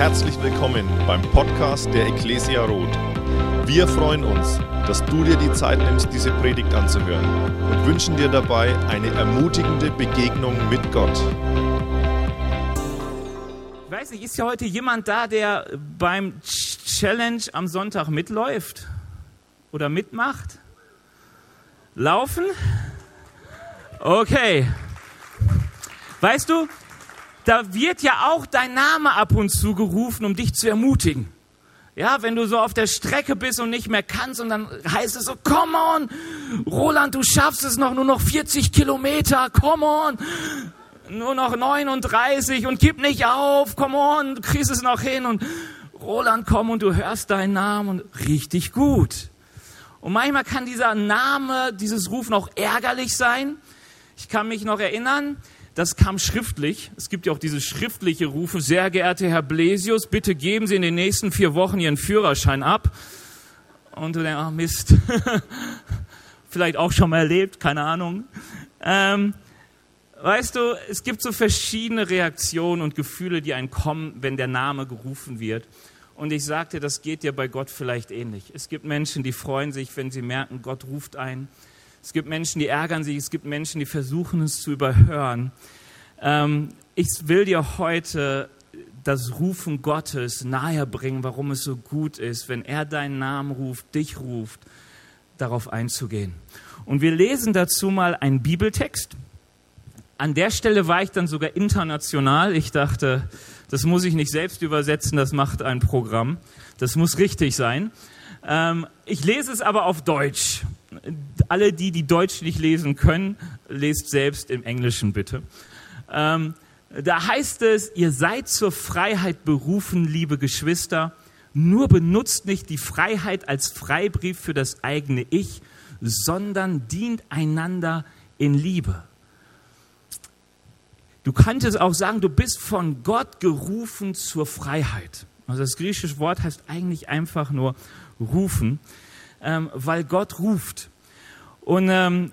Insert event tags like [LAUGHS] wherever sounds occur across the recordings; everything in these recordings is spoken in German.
Herzlich willkommen beim Podcast der Ecclesia Roth. Wir freuen uns, dass du dir die Zeit nimmst, diese Predigt anzuhören und wünschen dir dabei eine ermutigende Begegnung mit Gott. Ich weiß nicht, ist ja heute jemand da, der beim Challenge am Sonntag mitläuft oder mitmacht? Laufen? Okay. Weißt du, da wird ja auch dein Name ab und zu gerufen, um dich zu ermutigen. Ja, wenn du so auf der Strecke bist und nicht mehr kannst und dann heißt es so, come on, Roland, du schaffst es noch, nur noch 40 Kilometer, come on, nur noch 39 und gib nicht auf, come on, du kriegst es noch hin und Roland, komm und du hörst deinen Namen und richtig gut. Und manchmal kann dieser Name, dieses Rufen auch ärgerlich sein. Ich kann mich noch erinnern, das kam schriftlich. Es gibt ja auch diese schriftliche Rufe. Sehr geehrter Herr Blesius, bitte geben Sie in den nächsten vier Wochen Ihren Führerschein ab. Und du denkst, ach Mist. [LAUGHS] Vielleicht auch schon mal erlebt, keine Ahnung. Ähm, weißt du, es gibt so verschiedene Reaktionen und Gefühle, die einen kommen, wenn der Name gerufen wird. Und ich sagte, das geht dir bei Gott vielleicht ähnlich. Es gibt Menschen, die freuen sich, wenn sie merken, Gott ruft ein. Es gibt Menschen, die ärgern sich. Es gibt Menschen, die versuchen es zu überhören. Ähm, ich will dir heute das Rufen Gottes nahe bringen, warum es so gut ist, wenn er deinen Namen ruft, dich ruft, darauf einzugehen. Und wir lesen dazu mal einen Bibeltext. An der Stelle war ich dann sogar international. Ich dachte, das muss ich nicht selbst übersetzen, das macht ein Programm. Das muss richtig sein. Ähm, ich lese es aber auf Deutsch alle die, die Deutsch nicht lesen können, lest selbst im Englischen bitte. Ähm, da heißt es, ihr seid zur Freiheit berufen, liebe Geschwister, nur benutzt nicht die Freiheit als Freibrief für das eigene Ich, sondern dient einander in Liebe. Du könntest auch sagen, du bist von Gott gerufen zur Freiheit. Also das griechische Wort heißt eigentlich einfach nur rufen ähm, weil Gott ruft. Und ähm,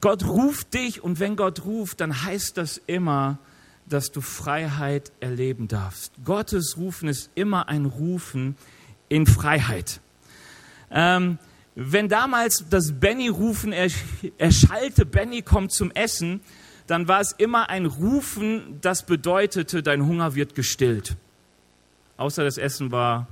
Gott ruft dich und wenn Gott ruft, dann heißt das immer, dass du Freiheit erleben darfst. Gottes Rufen ist immer ein Rufen in Freiheit. Ähm, wenn damals das Benny-Rufen erschallte, Benny kommt zum Essen, dann war es immer ein Rufen, das bedeutete, dein Hunger wird gestillt. Außer das Essen war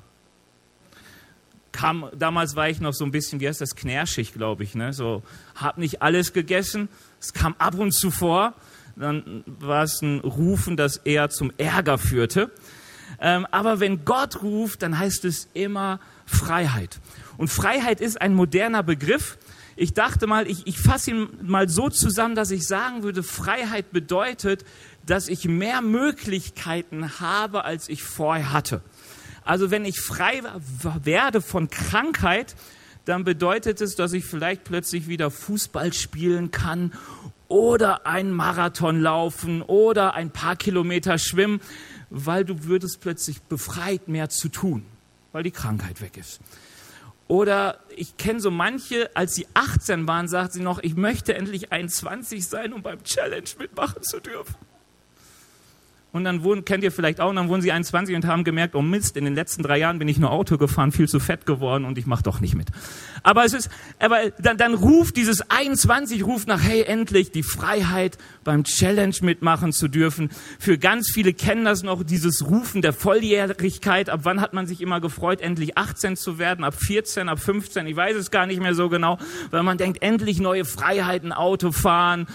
kam, damals war ich noch so ein bisschen, wie heißt das, knärschig, glaube ich, ne? So, hab nicht alles gegessen. Es kam ab und zu vor. Dann war es ein Rufen, das eher zum Ärger führte. Ähm, aber wenn Gott ruft, dann heißt es immer Freiheit. Und Freiheit ist ein moderner Begriff. Ich dachte mal, ich, ich fasse ihn mal so zusammen, dass ich sagen würde, Freiheit bedeutet, dass ich mehr Möglichkeiten habe, als ich vorher hatte. Also wenn ich frei werde von Krankheit, dann bedeutet es, dass ich vielleicht plötzlich wieder Fußball spielen kann oder einen Marathon laufen oder ein paar Kilometer schwimmen, weil du würdest plötzlich befreit mehr zu tun, weil die Krankheit weg ist. Oder ich kenne so manche, als sie 18 waren, sagt sie noch, ich möchte endlich 21 sein, um beim Challenge mitmachen zu dürfen. Und dann wurden, kennt ihr vielleicht auch, und dann wurden sie 21 und haben gemerkt, oh Mist, in den letzten drei Jahren bin ich nur Auto gefahren, viel zu fett geworden und ich mache doch nicht mit. Aber es ist, aber dann, dann ruft dieses 21 ruft nach, hey, endlich die Freiheit beim Challenge mitmachen zu dürfen. Für ganz viele kennen das noch, dieses Rufen der Volljährigkeit. Ab wann hat man sich immer gefreut, endlich 18 zu werden? Ab 14, ab 15, ich weiß es gar nicht mehr so genau, weil man denkt, endlich neue Freiheiten, Auto fahren,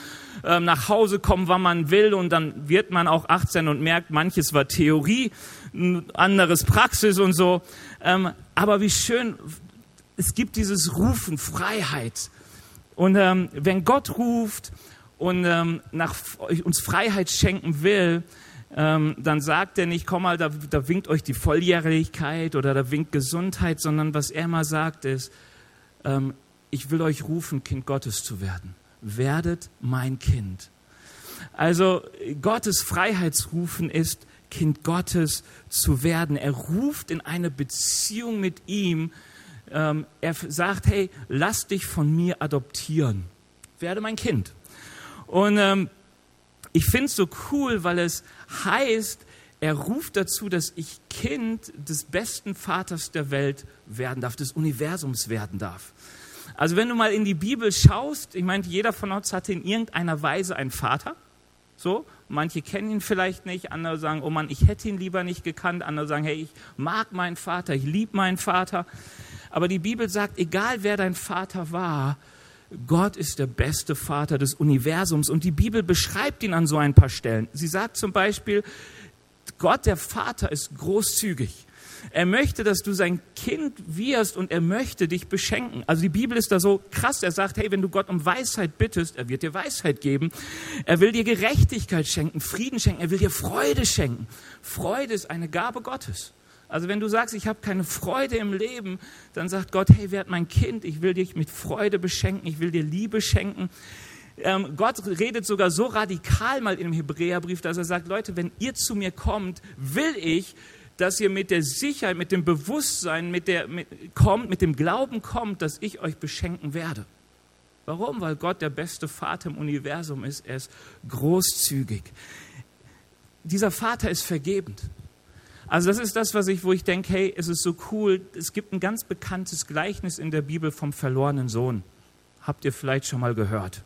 ähm, nach Hause kommen, wann man will und dann wird man auch 18 und merkt, manches war Theorie, anderes Praxis und so. Ähm, aber wie schön, es gibt dieses Rufen, Freiheit. Und ähm, wenn Gott ruft und ähm, nach, uns Freiheit schenken will, ähm, dann sagt er nicht, komm mal, da, da winkt euch die Volljährigkeit oder da winkt Gesundheit, sondern was er mal sagt ist, ähm, ich will euch rufen, Kind Gottes zu werden werdet mein Kind. Also Gottes Freiheitsrufen ist, Kind Gottes zu werden. Er ruft in eine Beziehung mit ihm. Ähm, er sagt, hey, lass dich von mir adoptieren. Werde mein Kind. Und ähm, ich finde es so cool, weil es heißt, Er ruft dazu, dass ich Kind des besten Vaters der Welt werden darf, des Universums werden darf. Also wenn du mal in die Bibel schaust, ich meine, jeder von uns hatte in irgendeiner Weise einen Vater. So, manche kennen ihn vielleicht nicht, andere sagen, oh Mann, ich hätte ihn lieber nicht gekannt, andere sagen, hey, ich mag meinen Vater, ich liebe meinen Vater. Aber die Bibel sagt, egal wer dein Vater war, Gott ist der beste Vater des Universums und die Bibel beschreibt ihn an so ein paar Stellen. Sie sagt zum Beispiel, Gott der Vater ist großzügig. Er möchte, dass du sein Kind wirst und er möchte dich beschenken. Also die Bibel ist da so krass. Er sagt, hey, wenn du Gott um Weisheit bittest, er wird dir Weisheit geben. Er will dir Gerechtigkeit schenken, Frieden schenken. Er will dir Freude schenken. Freude ist eine Gabe Gottes. Also wenn du sagst, ich habe keine Freude im Leben, dann sagt Gott, hey, werd mein Kind, ich will dich mit Freude beschenken, ich will dir Liebe schenken. Ähm, Gott redet sogar so radikal mal im Hebräerbrief, dass er sagt, Leute, wenn ihr zu mir kommt, will ich, dass ihr mit der Sicherheit, mit dem Bewusstsein, mit der, mit, kommt, mit dem Glauben kommt, dass ich euch beschenken werde. Warum? Weil Gott der beste Vater im Universum ist. Er ist großzügig. Dieser Vater ist vergebend. Also das ist das, was ich, wo ich denke, hey, es ist so cool. Es gibt ein ganz bekanntes Gleichnis in der Bibel vom verlorenen Sohn. Habt ihr vielleicht schon mal gehört?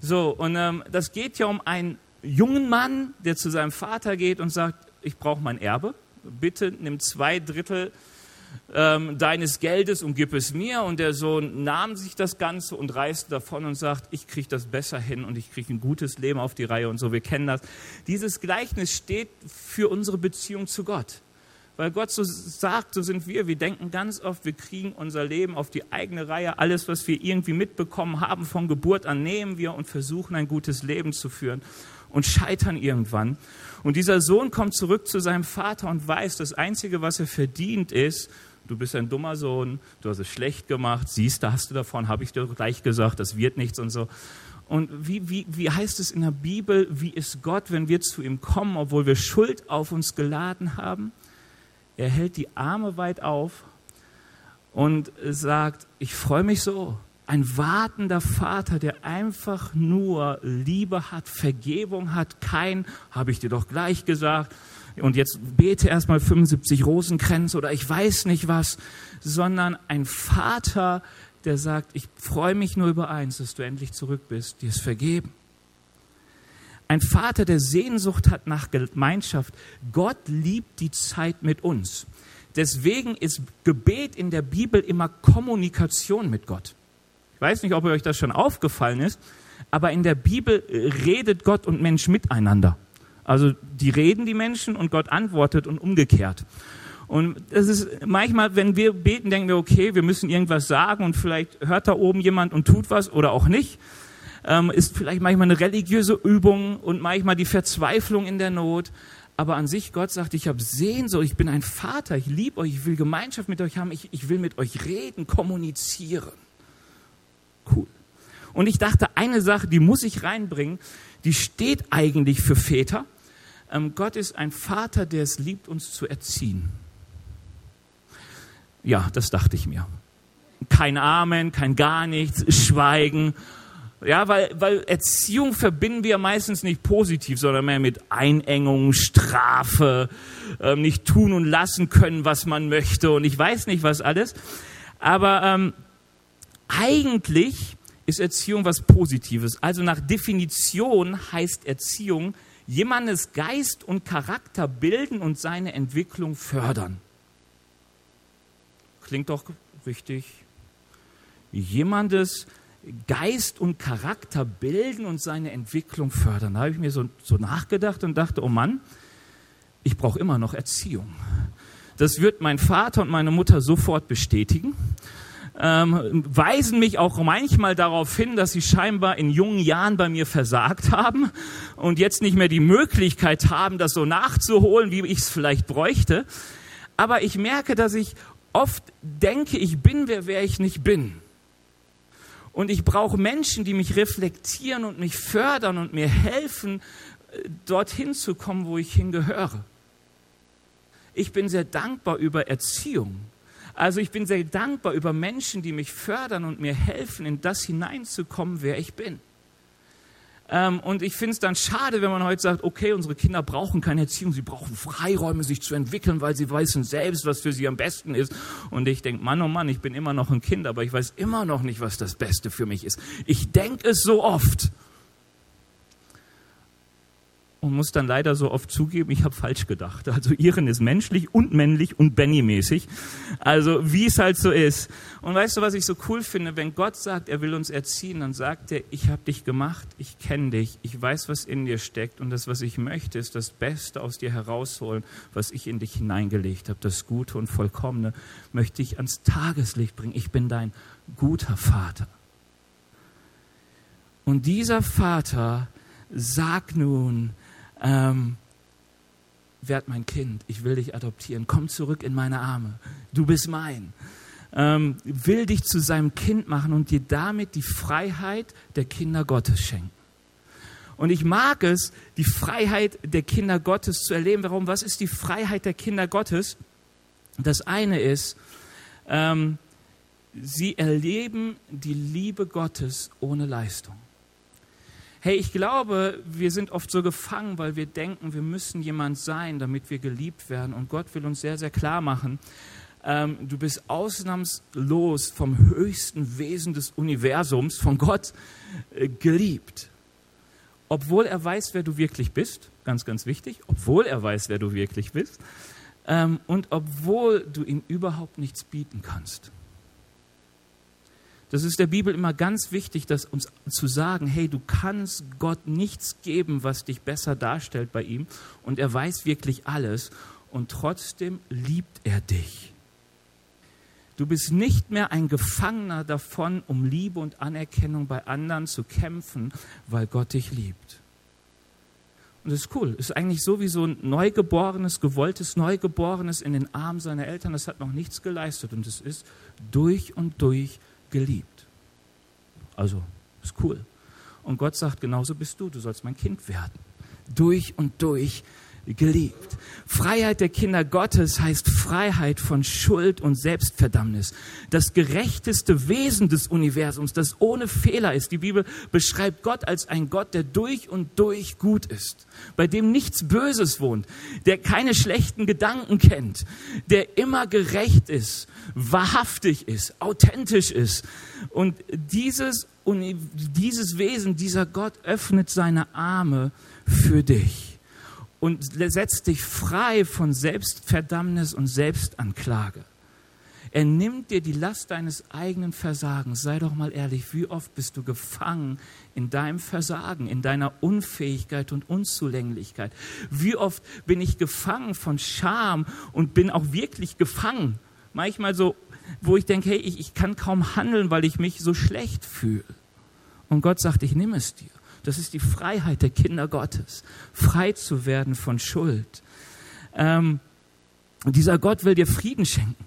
So, und ähm, das geht ja um einen jungen Mann, der zu seinem Vater geht und sagt, ich brauche mein Erbe bitte nimm zwei Drittel ähm, deines Geldes und gib es mir. Und der Sohn nahm sich das Ganze und reiste davon und sagt, ich kriege das besser hin und ich kriege ein gutes Leben auf die Reihe und so. Wir kennen das. Dieses Gleichnis steht für unsere Beziehung zu Gott. Weil Gott so sagt, so sind wir. Wir denken ganz oft, wir kriegen unser Leben auf die eigene Reihe. Alles, was wir irgendwie mitbekommen haben von Geburt an, nehmen wir und versuchen ein gutes Leben zu führen und scheitern irgendwann. Und dieser Sohn kommt zurück zu seinem Vater und weiß, das Einzige, was er verdient, ist, du bist ein dummer Sohn, du hast es schlecht gemacht, siehst, da hast du davon, habe ich dir gleich gesagt, das wird nichts und so. Und wie, wie, wie heißt es in der Bibel, wie ist Gott, wenn wir zu ihm kommen, obwohl wir Schuld auf uns geladen haben? Er hält die Arme weit auf und sagt, ich freue mich so, ein wartender Vater, der einfach nur Liebe hat, Vergebung hat, kein, habe ich dir doch gleich gesagt, und jetzt bete erstmal 75 Rosenkränze oder ich weiß nicht was, sondern ein Vater, der sagt, ich freue mich nur über eins, dass du endlich zurück bist, dir ist vergeben. Ein Vater, der Sehnsucht hat nach Gemeinschaft. Gott liebt die Zeit mit uns. Deswegen ist Gebet in der Bibel immer Kommunikation mit Gott. Ich weiß nicht, ob euch das schon aufgefallen ist, aber in der Bibel redet Gott und Mensch miteinander. Also die reden die Menschen und Gott antwortet und umgekehrt. Und es ist manchmal, wenn wir beten, denken wir, okay, wir müssen irgendwas sagen und vielleicht hört da oben jemand und tut was oder auch nicht. Ähm, ist vielleicht manchmal eine religiöse Übung und manchmal die Verzweiflung in der Not. Aber an sich, Gott sagt, ich habe Sehnsucht, ich bin ein Vater, ich liebe euch, ich will Gemeinschaft mit euch haben, ich, ich will mit euch reden, kommunizieren. Cool. Und ich dachte, eine Sache, die muss ich reinbringen, die steht eigentlich für Väter. Ähm, Gott ist ein Vater, der es liebt, uns zu erziehen. Ja, das dachte ich mir. Kein Amen, kein gar nichts, Schweigen. Ja, weil, weil Erziehung verbinden wir meistens nicht positiv, sondern mehr mit Einengung, Strafe, ähm, nicht tun und lassen können, was man möchte und ich weiß nicht was alles. Aber ähm, eigentlich ist Erziehung was Positives. Also nach Definition heißt Erziehung jemandes Geist und Charakter bilden und seine Entwicklung fördern. Klingt doch richtig. Jemandes Geist und Charakter bilden und seine Entwicklung fördern. Da habe ich mir so, so nachgedacht und dachte, oh Mann, ich brauche immer noch Erziehung. Das wird mein Vater und meine Mutter sofort bestätigen ähm, weisen mich auch manchmal darauf hin, dass sie scheinbar in jungen Jahren bei mir versagt haben und jetzt nicht mehr die Möglichkeit haben, das so nachzuholen, wie ich es vielleicht bräuchte. Aber ich merke, dass ich oft denke, ich bin wer, wer ich nicht bin. Und ich brauche Menschen, die mich reflektieren und mich fördern und mir helfen, äh, dorthin zu kommen, wo ich hingehöre. Ich bin sehr dankbar über Erziehung. Also ich bin sehr dankbar über Menschen, die mich fördern und mir helfen, in das hineinzukommen, wer ich bin. Ähm, und ich finde es dann schade, wenn man heute sagt, okay, unsere Kinder brauchen keine Erziehung, sie brauchen Freiräume, sich zu entwickeln, weil sie wissen selbst, was für sie am besten ist. Und ich denke, Mann, oh Mann, ich bin immer noch ein Kind, aber ich weiß immer noch nicht, was das Beste für mich ist. Ich denke es so oft und muss dann leider so oft zugeben, ich habe falsch gedacht. Also Iren ist menschlich und männlich und Benny-mäßig. Also wie es halt so ist. Und weißt du, was ich so cool finde? Wenn Gott sagt, er will uns erziehen, dann sagt er, ich habe dich gemacht, ich kenne dich, ich weiß, was in dir steckt und das, was ich möchte, ist das Beste aus dir herausholen, was ich in dich hineingelegt habe. Das Gute und Vollkommene möchte ich ans Tageslicht bringen. Ich bin dein guter Vater. Und dieser Vater sagt nun, ähm, werd mein Kind, ich will dich adoptieren, komm zurück in meine Arme, du bist mein. Ähm, will dich zu seinem Kind machen und dir damit die Freiheit der Kinder Gottes schenken. Und ich mag es, die Freiheit der Kinder Gottes zu erleben. Warum? Was ist die Freiheit der Kinder Gottes? Das eine ist, ähm, sie erleben die Liebe Gottes ohne Leistung. Hey, ich glaube, wir sind oft so gefangen, weil wir denken, wir müssen jemand sein, damit wir geliebt werden. Und Gott will uns sehr, sehr klar machen, ähm, du bist ausnahmslos vom höchsten Wesen des Universums, von Gott äh, geliebt. Obwohl er weiß, wer du wirklich bist, ganz, ganz wichtig, obwohl er weiß, wer du wirklich bist, ähm, und obwohl du ihm überhaupt nichts bieten kannst. Das ist der Bibel immer ganz wichtig, das uns zu sagen, hey, du kannst Gott nichts geben, was dich besser darstellt bei ihm und er weiß wirklich alles und trotzdem liebt er dich. Du bist nicht mehr ein Gefangener davon, um Liebe und Anerkennung bei anderen zu kämpfen, weil Gott dich liebt. Und das ist cool. Das ist eigentlich so wie so ein Neugeborenes, gewolltes Neugeborenes in den Armen seiner Eltern. Das hat noch nichts geleistet und es ist durch und durch geliebt. Also, ist cool. Und Gott sagt, genauso bist du, du sollst mein Kind werden. Durch und durch geliebt. Freiheit der Kinder Gottes heißt Freiheit von Schuld und Selbstverdammnis. Das gerechteste Wesen des Universums, das ohne Fehler ist. Die Bibel beschreibt Gott als ein Gott, der durch und durch gut ist, bei dem nichts Böses wohnt, der keine schlechten Gedanken kennt, der immer gerecht ist, wahrhaftig ist, authentisch ist. Und dieses, dieses Wesen, dieser Gott öffnet seine Arme für dich und setzt dich frei von Selbstverdammnis und Selbstanklage. Er nimmt dir die Last deines eigenen Versagens. Sei doch mal ehrlich, wie oft bist du gefangen in deinem Versagen, in deiner Unfähigkeit und Unzulänglichkeit? Wie oft bin ich gefangen von Scham und bin auch wirklich gefangen? Manchmal so, wo ich denke, hey, ich, ich kann kaum handeln, weil ich mich so schlecht fühle. Und Gott sagt, ich nehme es dir. Das ist die Freiheit der Kinder Gottes, frei zu werden von Schuld. Ähm, dieser Gott will dir Frieden schenken.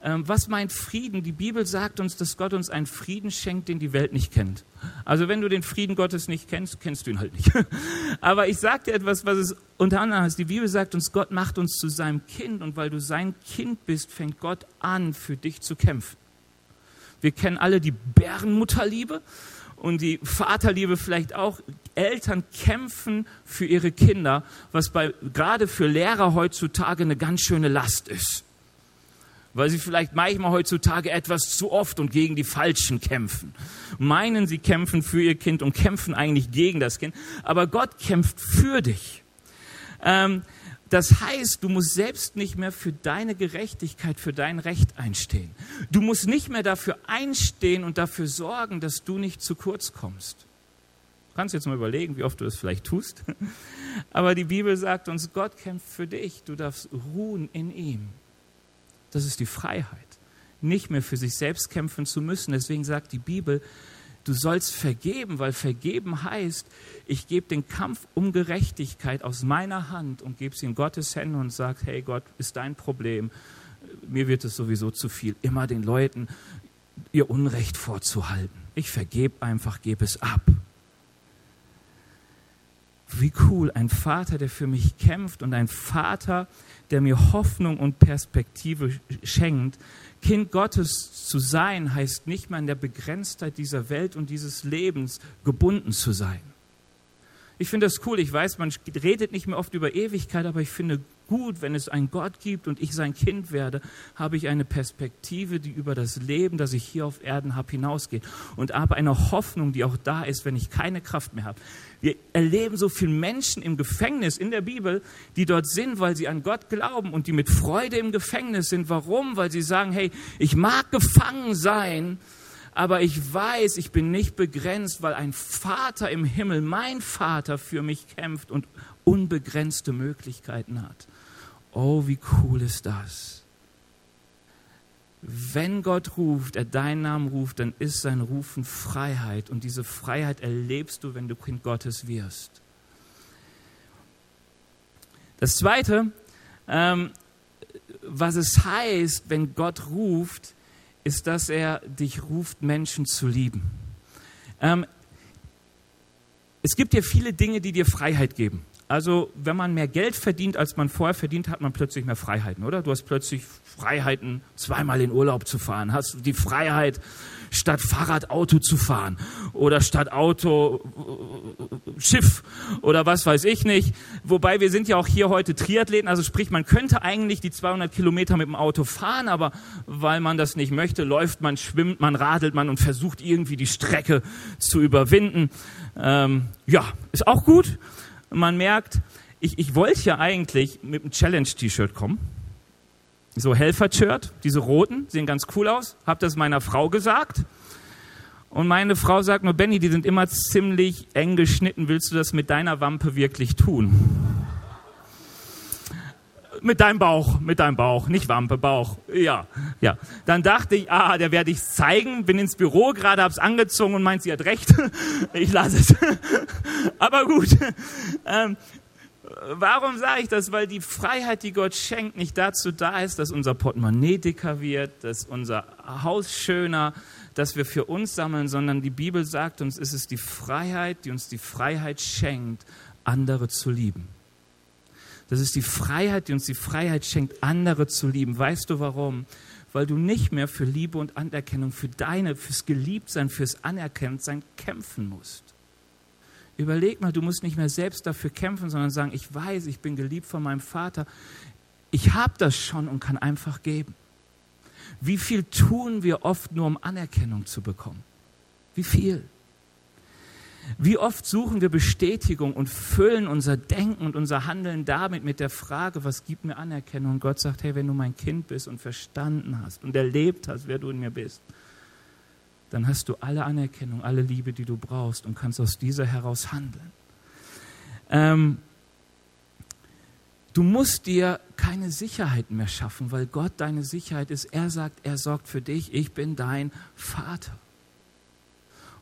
Ähm, was meint Frieden? Die Bibel sagt uns, dass Gott uns einen Frieden schenkt, den die Welt nicht kennt. Also wenn du den Frieden Gottes nicht kennst, kennst du ihn halt nicht. [LAUGHS] Aber ich sage dir etwas, was es unter anderem heißt. Die Bibel sagt uns, Gott macht uns zu seinem Kind und weil du sein Kind bist, fängt Gott an, für dich zu kämpfen. Wir kennen alle die Bärenmutterliebe und die Vaterliebe vielleicht auch. Eltern kämpfen für ihre Kinder, was bei, gerade für Lehrer heutzutage eine ganz schöne Last ist. Weil sie vielleicht manchmal heutzutage etwas zu oft und gegen die Falschen kämpfen. Meinen, sie kämpfen für ihr Kind und kämpfen eigentlich gegen das Kind. Aber Gott kämpft für dich. Ähm, das heißt, du musst selbst nicht mehr für deine Gerechtigkeit, für dein Recht einstehen. Du musst nicht mehr dafür einstehen und dafür sorgen, dass du nicht zu kurz kommst. Du kannst jetzt mal überlegen, wie oft du das vielleicht tust. [LAUGHS] Aber die Bibel sagt uns, Gott kämpft für dich. Du darfst ruhen in ihm. Das ist die Freiheit. Nicht mehr für sich selbst kämpfen zu müssen. Deswegen sagt die Bibel, du sollst vergeben, weil vergeben heißt, ich gebe den Kampf um Gerechtigkeit aus meiner Hand und gebe sie in Gottes Hände und sage, hey Gott, ist dein Problem. Mir wird es sowieso zu viel, immer den Leuten ihr Unrecht vorzuhalten. Ich vergebe einfach, gebe es ab. Wie cool, ein Vater, der für mich kämpft und ein Vater, der mir Hoffnung und Perspektive schenkt. Kind Gottes zu sein heißt nicht mehr an der Begrenztheit dieser Welt und dieses Lebens gebunden zu sein. Ich finde das cool. Ich weiß, man redet nicht mehr oft über Ewigkeit, aber ich finde gut, wenn es einen Gott gibt und ich sein Kind werde, habe ich eine Perspektive, die über das Leben, das ich hier auf Erden habe, hinausgeht. Und habe eine Hoffnung, die auch da ist, wenn ich keine Kraft mehr habe. Wir erleben so viele Menschen im Gefängnis in der Bibel, die dort sind, weil sie an Gott glauben und die mit Freude im Gefängnis sind. Warum? Weil sie sagen, hey, ich mag gefangen sein, aber ich weiß, ich bin nicht begrenzt, weil ein Vater im Himmel, mein Vater, für mich kämpft und unbegrenzte Möglichkeiten hat. Oh, wie cool ist das? Wenn Gott ruft, er deinen Namen ruft, dann ist sein Rufen Freiheit. Und diese Freiheit erlebst du, wenn du Kind Gottes wirst. Das Zweite, ähm, was es heißt, wenn Gott ruft, ist, dass er dich ruft, Menschen zu lieben. Ähm, es gibt ja viele Dinge, die dir Freiheit geben. Also wenn man mehr Geld verdient, als man vorher verdient, hat man plötzlich mehr Freiheiten, oder? Du hast plötzlich Freiheiten, zweimal in Urlaub zu fahren. Hast die Freiheit, statt Fahrrad Auto zu fahren oder statt Auto Schiff oder was weiß ich nicht. Wobei wir sind ja auch hier heute Triathleten, also sprich, man könnte eigentlich die 200 Kilometer mit dem Auto fahren, aber weil man das nicht möchte, läuft man, schwimmt man, radelt man und versucht irgendwie die Strecke zu überwinden. Ähm, ja, ist auch gut man merkt, ich, ich wollte ja eigentlich mit einem Challenge-T-Shirt kommen. So Helfer-Shirt, diese roten, sehen ganz cool aus. Hab das meiner Frau gesagt. Und meine Frau sagt nur, Benny, die sind immer ziemlich eng geschnitten. Willst du das mit deiner Wampe wirklich tun? Mit deinem Bauch, mit deinem Bauch, nicht Wampe, Bauch. Ja, ja. Dann dachte ich, ah, der werde ich zeigen. Bin ins Büro, gerade hab's angezogen und meint, sie hat recht. [LAUGHS] Ich lasse es. [LAUGHS] Aber gut. Ähm, warum sage ich das? Weil die Freiheit, die Gott schenkt, nicht dazu da ist, dass unser Portemonnaie dicker wird, dass unser Haus schöner, dass wir für uns sammeln, sondern die Bibel sagt uns, es ist die Freiheit, die uns die Freiheit schenkt, andere zu lieben. Das ist die Freiheit, die uns die Freiheit schenkt, andere zu lieben. Weißt du warum? Weil du nicht mehr für Liebe und Anerkennung, für deine, fürs Geliebtsein, fürs Anerkanntsein kämpfen musst. Überleg mal, du musst nicht mehr selbst dafür kämpfen, sondern sagen, ich weiß, ich bin geliebt von meinem Vater. Ich habe das schon und kann einfach geben. Wie viel tun wir oft nur, um Anerkennung zu bekommen? Wie viel? Wie oft suchen wir Bestätigung und füllen unser Denken und unser Handeln damit mit der Frage, was gibt mir Anerkennung? Und Gott sagt, hey, wenn du mein Kind bist und verstanden hast und erlebt hast, wer du in mir bist, dann hast du alle Anerkennung, alle Liebe, die du brauchst und kannst aus dieser heraus handeln. Ähm, du musst dir keine Sicherheit mehr schaffen, weil Gott deine Sicherheit ist. Er sagt, er sorgt für dich, ich bin dein Vater.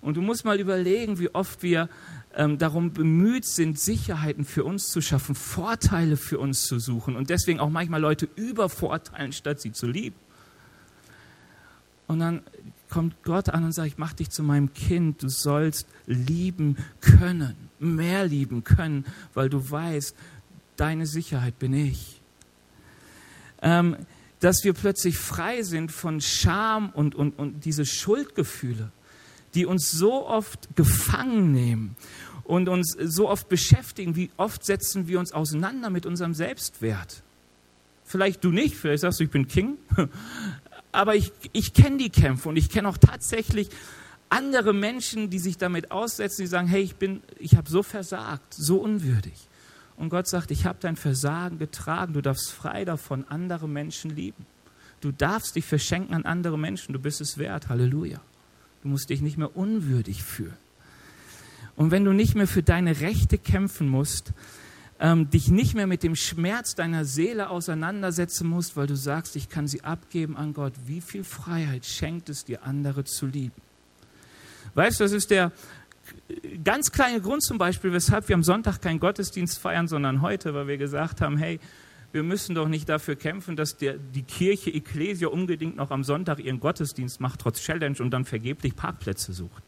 Und du musst mal überlegen, wie oft wir ähm, darum bemüht sind, Sicherheiten für uns zu schaffen, Vorteile für uns zu suchen und deswegen auch manchmal Leute übervorteilen, statt sie zu lieben. Und dann kommt Gott an und sagt, ich mach dich zu meinem Kind, du sollst lieben können, mehr lieben können, weil du weißt, deine Sicherheit bin ich. Ähm, dass wir plötzlich frei sind von Scham und, und, und diese Schuldgefühle die uns so oft gefangen nehmen und uns so oft beschäftigen. Wie oft setzen wir uns auseinander mit unserem Selbstwert? Vielleicht du nicht, vielleicht sagst du, ich bin King. [LAUGHS] Aber ich, ich kenne die Kämpfe und ich kenne auch tatsächlich andere Menschen, die sich damit aussetzen, die sagen, hey, ich ich habe so versagt, so unwürdig. Und Gott sagt, ich habe dein Versagen getragen, du darfst frei davon andere Menschen lieben. Du darfst dich verschenken an andere Menschen, du bist es wert. Halleluja. Du musst dich nicht mehr unwürdig fühlen. Und wenn du nicht mehr für deine Rechte kämpfen musst, ähm, dich nicht mehr mit dem Schmerz deiner Seele auseinandersetzen musst, weil du sagst, ich kann sie abgeben an Gott, wie viel Freiheit schenkt es dir, andere zu lieben? Weißt du, das ist der ganz kleine Grund zum Beispiel, weshalb wir am Sonntag keinen Gottesdienst feiern, sondern heute, weil wir gesagt haben, hey, wir müssen doch nicht dafür kämpfen, dass der, die Kirche Ecclesia unbedingt noch am Sonntag ihren Gottesdienst macht, trotz Challenge und dann vergeblich Parkplätze sucht.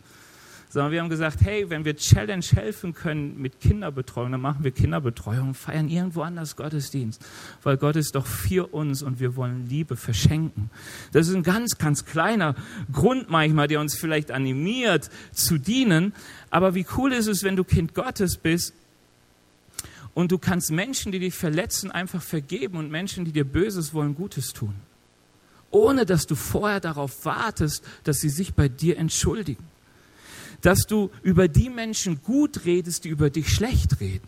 sondern wir haben gesagt, hey, wenn wir Challenge helfen können mit Kinderbetreuung, dann machen wir Kinderbetreuung, feiern irgendwo anders Gottesdienst, weil Gott ist doch für uns und wir wollen Liebe verschenken. Das ist ein ganz, ganz kleiner Grund manchmal, der uns vielleicht animiert zu dienen, aber wie cool ist es, wenn du Kind Gottes bist und du kannst Menschen, die dich verletzen, einfach vergeben und Menschen, die dir Böses wollen, Gutes tun. Ohne dass du vorher darauf wartest, dass sie sich bei dir entschuldigen dass du über die Menschen gut redest, die über dich schlecht reden.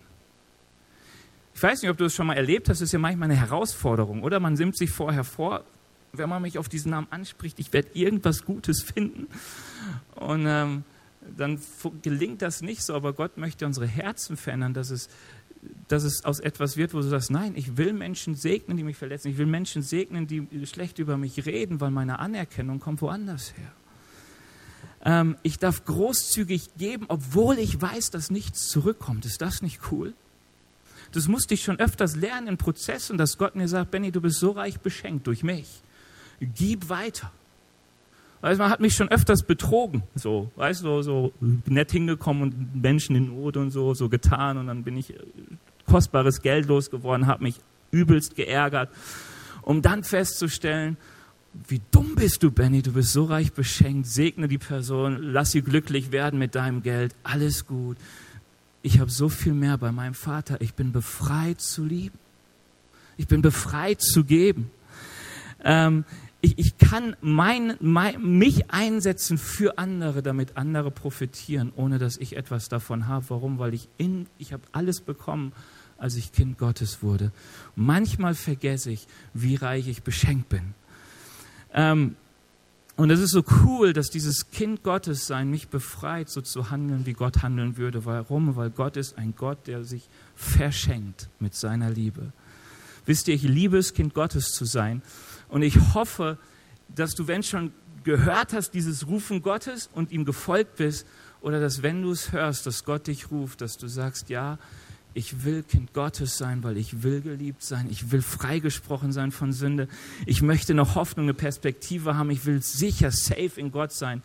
Ich weiß nicht, ob du es schon mal erlebt hast, das ist ja manchmal eine Herausforderung, oder? Man nimmt sich vorher vor, wenn man mich auf diesen Namen anspricht, ich werde irgendwas Gutes finden. Und ähm, dann gelingt das nicht so, aber Gott möchte unsere Herzen verändern, dass es, dass es aus etwas wird, wo du sagst, nein, ich will Menschen segnen, die mich verletzen. Ich will Menschen segnen, die schlecht über mich reden, weil meine Anerkennung kommt woanders her. Ähm, ich darf großzügig geben, obwohl ich weiß, dass nichts zurückkommt. Ist das nicht cool? Das musste ich schon öfters lernen in Prozessen, dass Gott mir sagt, Benny, du bist so reich beschenkt durch mich. Gib weiter. Weißt, man hat mich schon öfters betrogen, so, weißt du, so nett hingekommen und Menschen in Not und so, so getan und dann bin ich kostbares Geld losgeworden, habe mich übelst geärgert, um dann festzustellen, wie dumm bist du, Benny, du bist so reich beschenkt, segne die Person, lass sie glücklich werden mit deinem Geld, alles gut. Ich habe so viel mehr bei meinem Vater, ich bin befreit zu lieben. Ich bin befreit zu geben. Ähm, ich, ich kann mein, mein, mich einsetzen für andere, damit andere profitieren, ohne dass ich etwas davon habe. Warum? Weil ich in, ich habe alles bekommen, als ich Kind Gottes wurde. Manchmal vergesse ich, wie reich ich beschenkt bin. Ähm, und es ist so cool, dass dieses Kind Gottes sein mich befreit, so zu handeln, wie Gott handeln würde. Warum? Weil Gott ist ein Gott, der sich verschenkt mit seiner Liebe. Wisst ihr, ich liebe es, Kind Gottes zu sein. Und ich hoffe, dass du, wenn schon gehört hast, dieses Rufen Gottes und ihm gefolgt bist, oder dass, wenn du es hörst, dass Gott dich ruft, dass du sagst, ja, ich will Kind Gottes sein, weil ich will geliebt sein. Ich will freigesprochen sein von Sünde. Ich möchte eine Hoffnung, eine Perspektive haben. Ich will sicher, safe in Gott sein,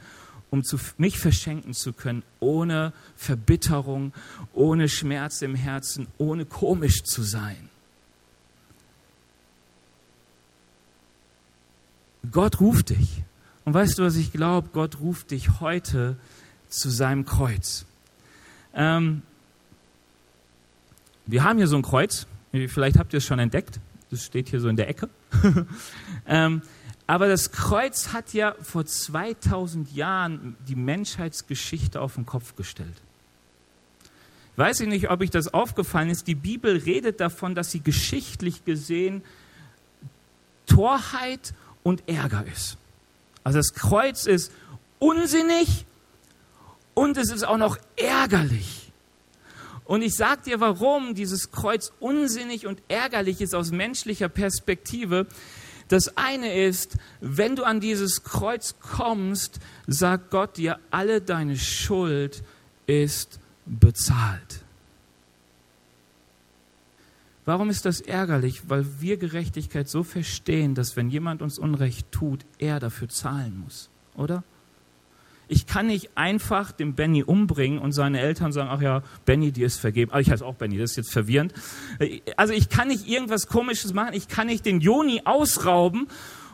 um zu, mich verschenken zu können, ohne Verbitterung, ohne Schmerz im Herzen, ohne komisch zu sein. Gott ruft dich. Und weißt du, was ich glaube? Gott ruft dich heute zu seinem Kreuz. Ähm, wir haben hier so ein Kreuz, vielleicht habt ihr es schon entdeckt, das steht hier so in der Ecke. [LAUGHS] ähm, aber das Kreuz hat ja vor 2000 Jahren die Menschheitsgeschichte auf den Kopf gestellt. Weiß ich nicht, ob euch das aufgefallen ist. Die Bibel redet davon, dass sie geschichtlich gesehen Torheit und Ärger ist. Also das Kreuz ist unsinnig und es ist auch noch ärgerlich. Und ich sage dir, warum dieses Kreuz unsinnig und ärgerlich ist aus menschlicher Perspektive. Das eine ist, wenn du an dieses Kreuz kommst, sagt Gott dir, alle deine Schuld ist bezahlt. Warum ist das ärgerlich? Weil wir Gerechtigkeit so verstehen, dass wenn jemand uns Unrecht tut, er dafür zahlen muss, oder? Ich kann nicht einfach den Benny umbringen und seine Eltern sagen, ach ja, Benny, dir ist vergeben. Aber ich heiße auch Benny, das ist jetzt verwirrend. Also ich kann nicht irgendwas Komisches machen. Ich kann nicht den Joni ausrauben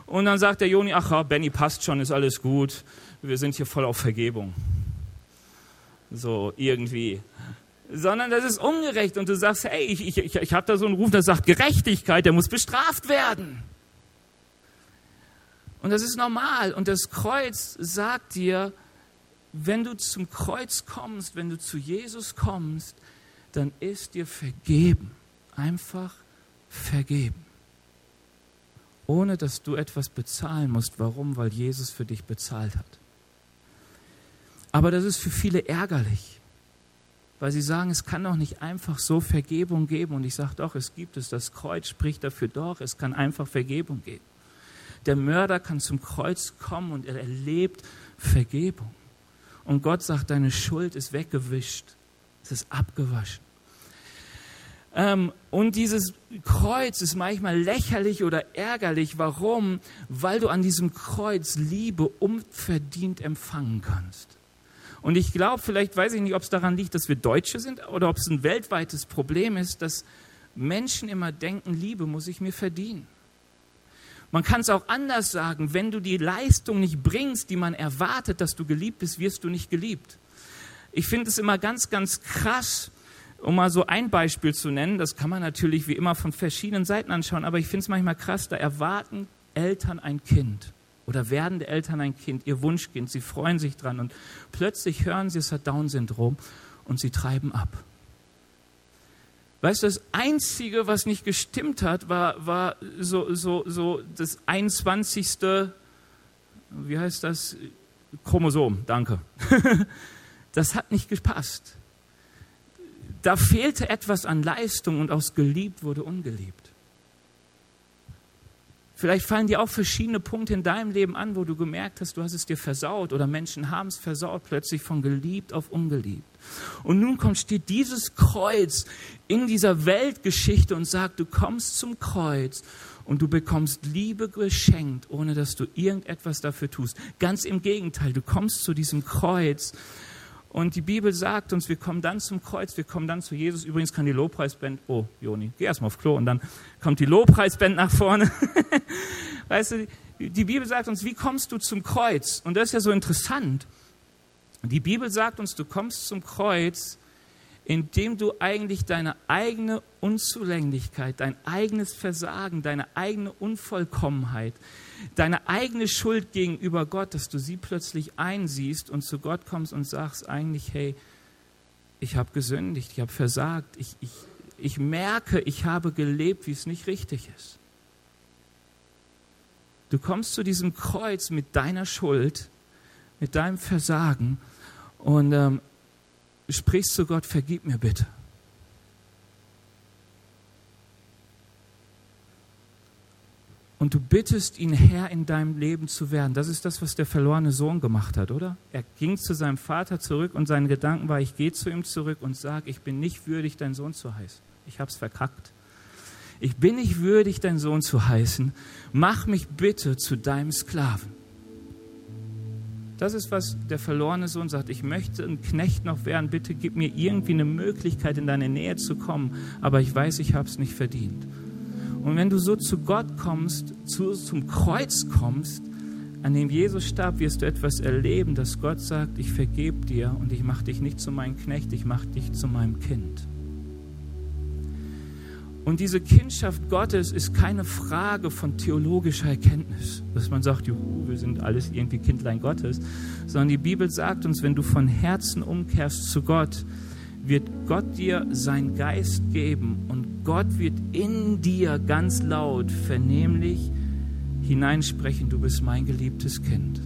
und dann sagt der Joni, ach ja, Benny passt schon, ist alles gut. Wir sind hier voll auf Vergebung. So irgendwie. Sondern das ist ungerecht und du sagst, hey, ich, ich, ich, ich habe da so einen Ruf, der sagt Gerechtigkeit, der muss bestraft werden. Und das ist normal. Und das Kreuz sagt dir, wenn du zum Kreuz kommst, wenn du zu Jesus kommst, dann ist dir vergeben. Einfach vergeben. Ohne dass du etwas bezahlen musst. Warum? Weil Jesus für dich bezahlt hat. Aber das ist für viele ärgerlich, weil sie sagen, es kann doch nicht einfach so Vergebung geben. Und ich sage doch, es gibt es. Das Kreuz spricht dafür doch, es kann einfach Vergebung geben. Der Mörder kann zum Kreuz kommen und er erlebt Vergebung. Und Gott sagt, deine Schuld ist weggewischt, es ist abgewaschen. Ähm, und dieses Kreuz ist manchmal lächerlich oder ärgerlich. Warum? Weil du an diesem Kreuz Liebe unverdient empfangen kannst. Und ich glaube, vielleicht weiß ich nicht, ob es daran liegt, dass wir Deutsche sind oder ob es ein weltweites Problem ist, dass Menschen immer denken, Liebe muss ich mir verdienen. Man kann es auch anders sagen, wenn du die Leistung nicht bringst, die man erwartet, dass du geliebt bist, wirst du nicht geliebt. Ich finde es immer ganz, ganz krass, um mal so ein Beispiel zu nennen, das kann man natürlich wie immer von verschiedenen Seiten anschauen, aber ich finde es manchmal krass, da erwarten Eltern ein Kind oder werdende Eltern ein Kind, ihr Wunschkind, sie freuen sich dran und plötzlich hören sie, es hat Down-Syndrom und sie treiben ab. Weißt du, das Einzige, was nicht gestimmt hat, war, war so, so, so das 21. Wie heißt das? Chromosom, danke. [LAUGHS] Das hat nicht gepasst. Da fehlte etwas an Leistung und aus geliebt wurde ungeliebt. Vielleicht fallen dir auch verschiedene Punkte in deinem Leben an, wo du gemerkt hast, du hast es dir versaut oder Menschen haben es versaut, plötzlich von geliebt auf ungeliebt. Und nun kommt, steht dieses Kreuz in dieser Weltgeschichte und sagt, du kommst zum Kreuz und du bekommst Liebe geschenkt, ohne dass du irgendetwas dafür tust. Ganz im Gegenteil, du kommst zu diesem Kreuz und die Bibel sagt uns, wir kommen dann zum Kreuz, wir kommen dann zu Jesus. Übrigens kann die Lobpreisband, oh Joni, geh erstmal auf Klo und dann kommt die Lobpreisband nach vorne. [LAUGHS] weißt du, die Bibel sagt uns, wie kommst du zum Kreuz? Und das ist ja so interessant. Die Bibel sagt uns, du kommst zum Kreuz, indem du eigentlich deine eigene Unzulänglichkeit, dein eigenes Versagen, deine eigene Unvollkommenheit, deine eigene Schuld gegenüber Gott, dass du sie plötzlich einsiehst und zu Gott kommst und sagst eigentlich, hey, ich habe gesündigt, ich habe versagt, ich, ich, ich merke, ich habe gelebt, wie es nicht richtig ist. Du kommst zu diesem Kreuz mit deiner Schuld, mit deinem Versagen und ähm, sprichst zu Gott, vergib mir bitte. Und du bittest ihn, Herr in deinem Leben zu werden. Das ist das, was der verlorene Sohn gemacht hat, oder? Er ging zu seinem Vater zurück und sein Gedanken war, ich gehe zu ihm zurück und sage, ich bin nicht würdig, dein Sohn zu heißen. Ich habe es verkackt. Ich bin nicht würdig, dein Sohn zu heißen. Mach mich bitte zu deinem Sklaven. Das ist, was der verlorene Sohn sagt. Ich möchte ein Knecht noch werden. Bitte gib mir irgendwie eine Möglichkeit, in deine Nähe zu kommen. Aber ich weiß, ich habe es nicht verdient. Und wenn du so zu Gott kommst, zu, zum Kreuz kommst, an dem Jesus starb, wirst du etwas erleben, dass Gott sagt, ich vergebe dir und ich mache dich nicht zu meinem Knecht, ich mache dich zu meinem Kind. Und diese Kindschaft Gottes ist keine Frage von theologischer Erkenntnis, dass man sagt, juhu, wir sind alles irgendwie Kindlein Gottes, sondern die Bibel sagt uns, wenn du von Herzen umkehrst zu Gott, wird Gott dir seinen Geist geben und Gott wird in dir ganz laut vernehmlich hineinsprechen, du bist mein geliebtes Kind.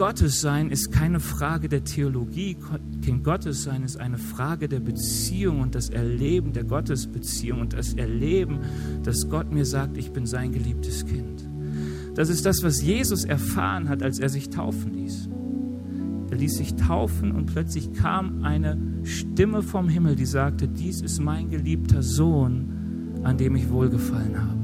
Gottes sein ist keine Frage der Theologie, Kind Gottes sein ist eine Frage der Beziehung und das Erleben der Gottesbeziehung und das Erleben, dass Gott mir sagt, ich bin sein geliebtes Kind. Das ist das, was Jesus erfahren hat, als er sich taufen ließ. Er ließ sich taufen und plötzlich kam eine Stimme vom Himmel, die sagte, dies ist mein geliebter Sohn, an dem ich wohlgefallen habe.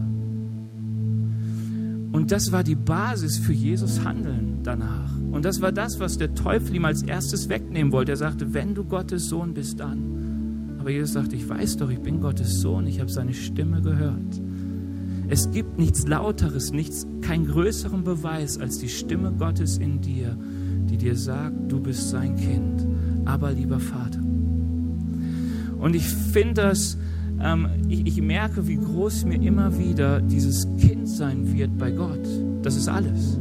Und das war die Basis für Jesus Handeln danach. Und das war das, was der Teufel ihm als erstes wegnehmen wollte. Er sagte, wenn du Gottes Sohn bist, dann. Aber Jesus sagte, ich weiß doch, ich bin Gottes Sohn, ich habe seine Stimme gehört. Es gibt nichts Lauteres, nichts, keinen größeren Beweis als die Stimme Gottes in dir, die dir sagt, du bist sein Kind, aber lieber Vater. Und ich finde das, ähm, ich, ich merke, wie groß mir immer wieder dieses Kind sein wird bei Gott. Das ist alles.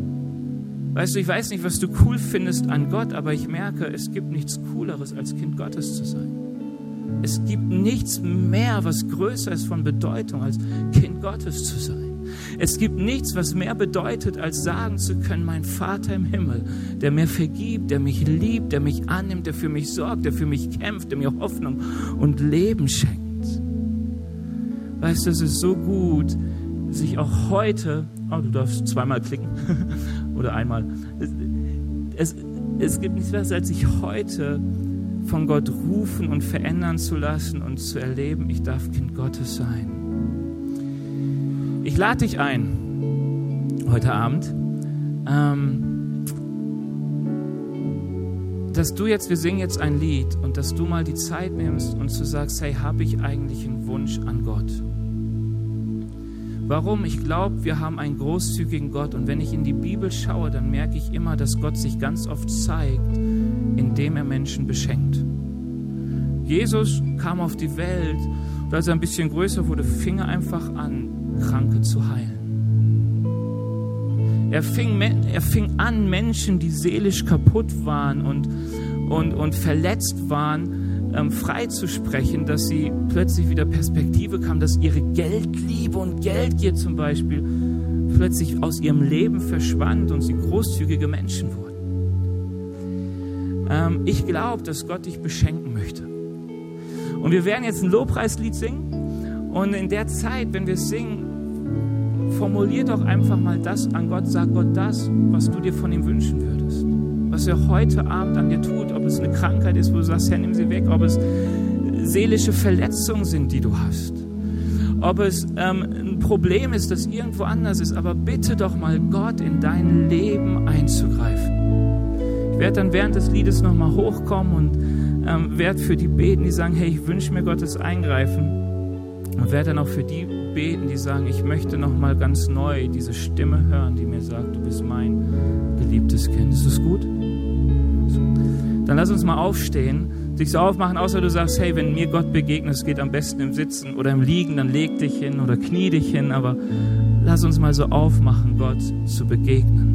Weißt du, ich weiß nicht, was du cool findest an Gott, aber ich merke, es gibt nichts Cooleres, als Kind Gottes zu sein. Es gibt nichts mehr, was größer ist von Bedeutung, als Kind Gottes zu sein. Es gibt nichts, was mehr bedeutet, als sagen zu können, mein Vater im Himmel, der mir vergibt, der mich liebt, der mich annimmt, der für mich sorgt, der für mich kämpft, der mir Hoffnung und Leben schenkt. Weißt du, es ist so gut, sich auch heute, oh, du darfst zweimal klicken [LAUGHS] oder einmal. Es, es, gibt nichts besseres, als sich heute von Gott rufen und verändern zu lassen und zu erleben, ich darf Kind Gottes sein. Ich lade dich ein, heute Abend, ähm, dass du jetzt, wir singen jetzt ein Lied und dass du mal die Zeit nimmst und zu sagst, hey, habe ich eigentlich einen Wunsch an Gott? Warum? Ich glaube, wir haben einen großzügigen Gott und wenn ich in die Bibel schaue, dann merke ich immer, dass Gott sich ganz oft zeigt, indem er Menschen beschenkt. Jesus kam auf die Welt und als er ein bisschen größer wurde, fing er einfach an, Kranke zu heilen. Er fing, er fing an, Menschen, die seelisch kaputt waren und, und, und verletzt waren, ähm, freizusprechen, dass sie plötzlich wieder Perspektive kam, dass ihre Geldliebe und Geldgier zum Beispiel plötzlich aus ihrem Leben verschwand und sie großzügige Menschen wurden. Ähm, ich glaube, dass Gott dich beschenken möchte. Und wir werden jetzt ein Lobpreislied singen. Und in der Zeit, wenn wir singen, formulier doch einfach mal das an Gott, sag Gott das, was du dir von ihm wünschen würdest. Was er heute Abend an dir tut, ob es eine Krankheit ist, wo du sagst, Herr, nimm sie weg, ob es seelische Verletzungen sind, die du hast. Ob es ähm, ein Problem ist, das irgendwo anders ist, aber bitte doch mal Gott in dein Leben einzugreifen. Ich werde dann während des Liedes nochmal hochkommen und ähm, werde für die beten, die sagen, hey, ich wünsche mir Gottes Eingreifen. Und werde dann auch für die beten, die sagen, ich möchte noch mal ganz neu diese Stimme hören, die mir sagt, du bist mein geliebtes Kind. Ist das gut? Dann lass uns mal aufstehen, dich so aufmachen, außer du sagst, hey, wenn mir Gott begegnet, es geht am besten im Sitzen oder im Liegen, dann leg dich hin oder knie dich hin, aber lass uns mal so aufmachen, Gott zu begegnen.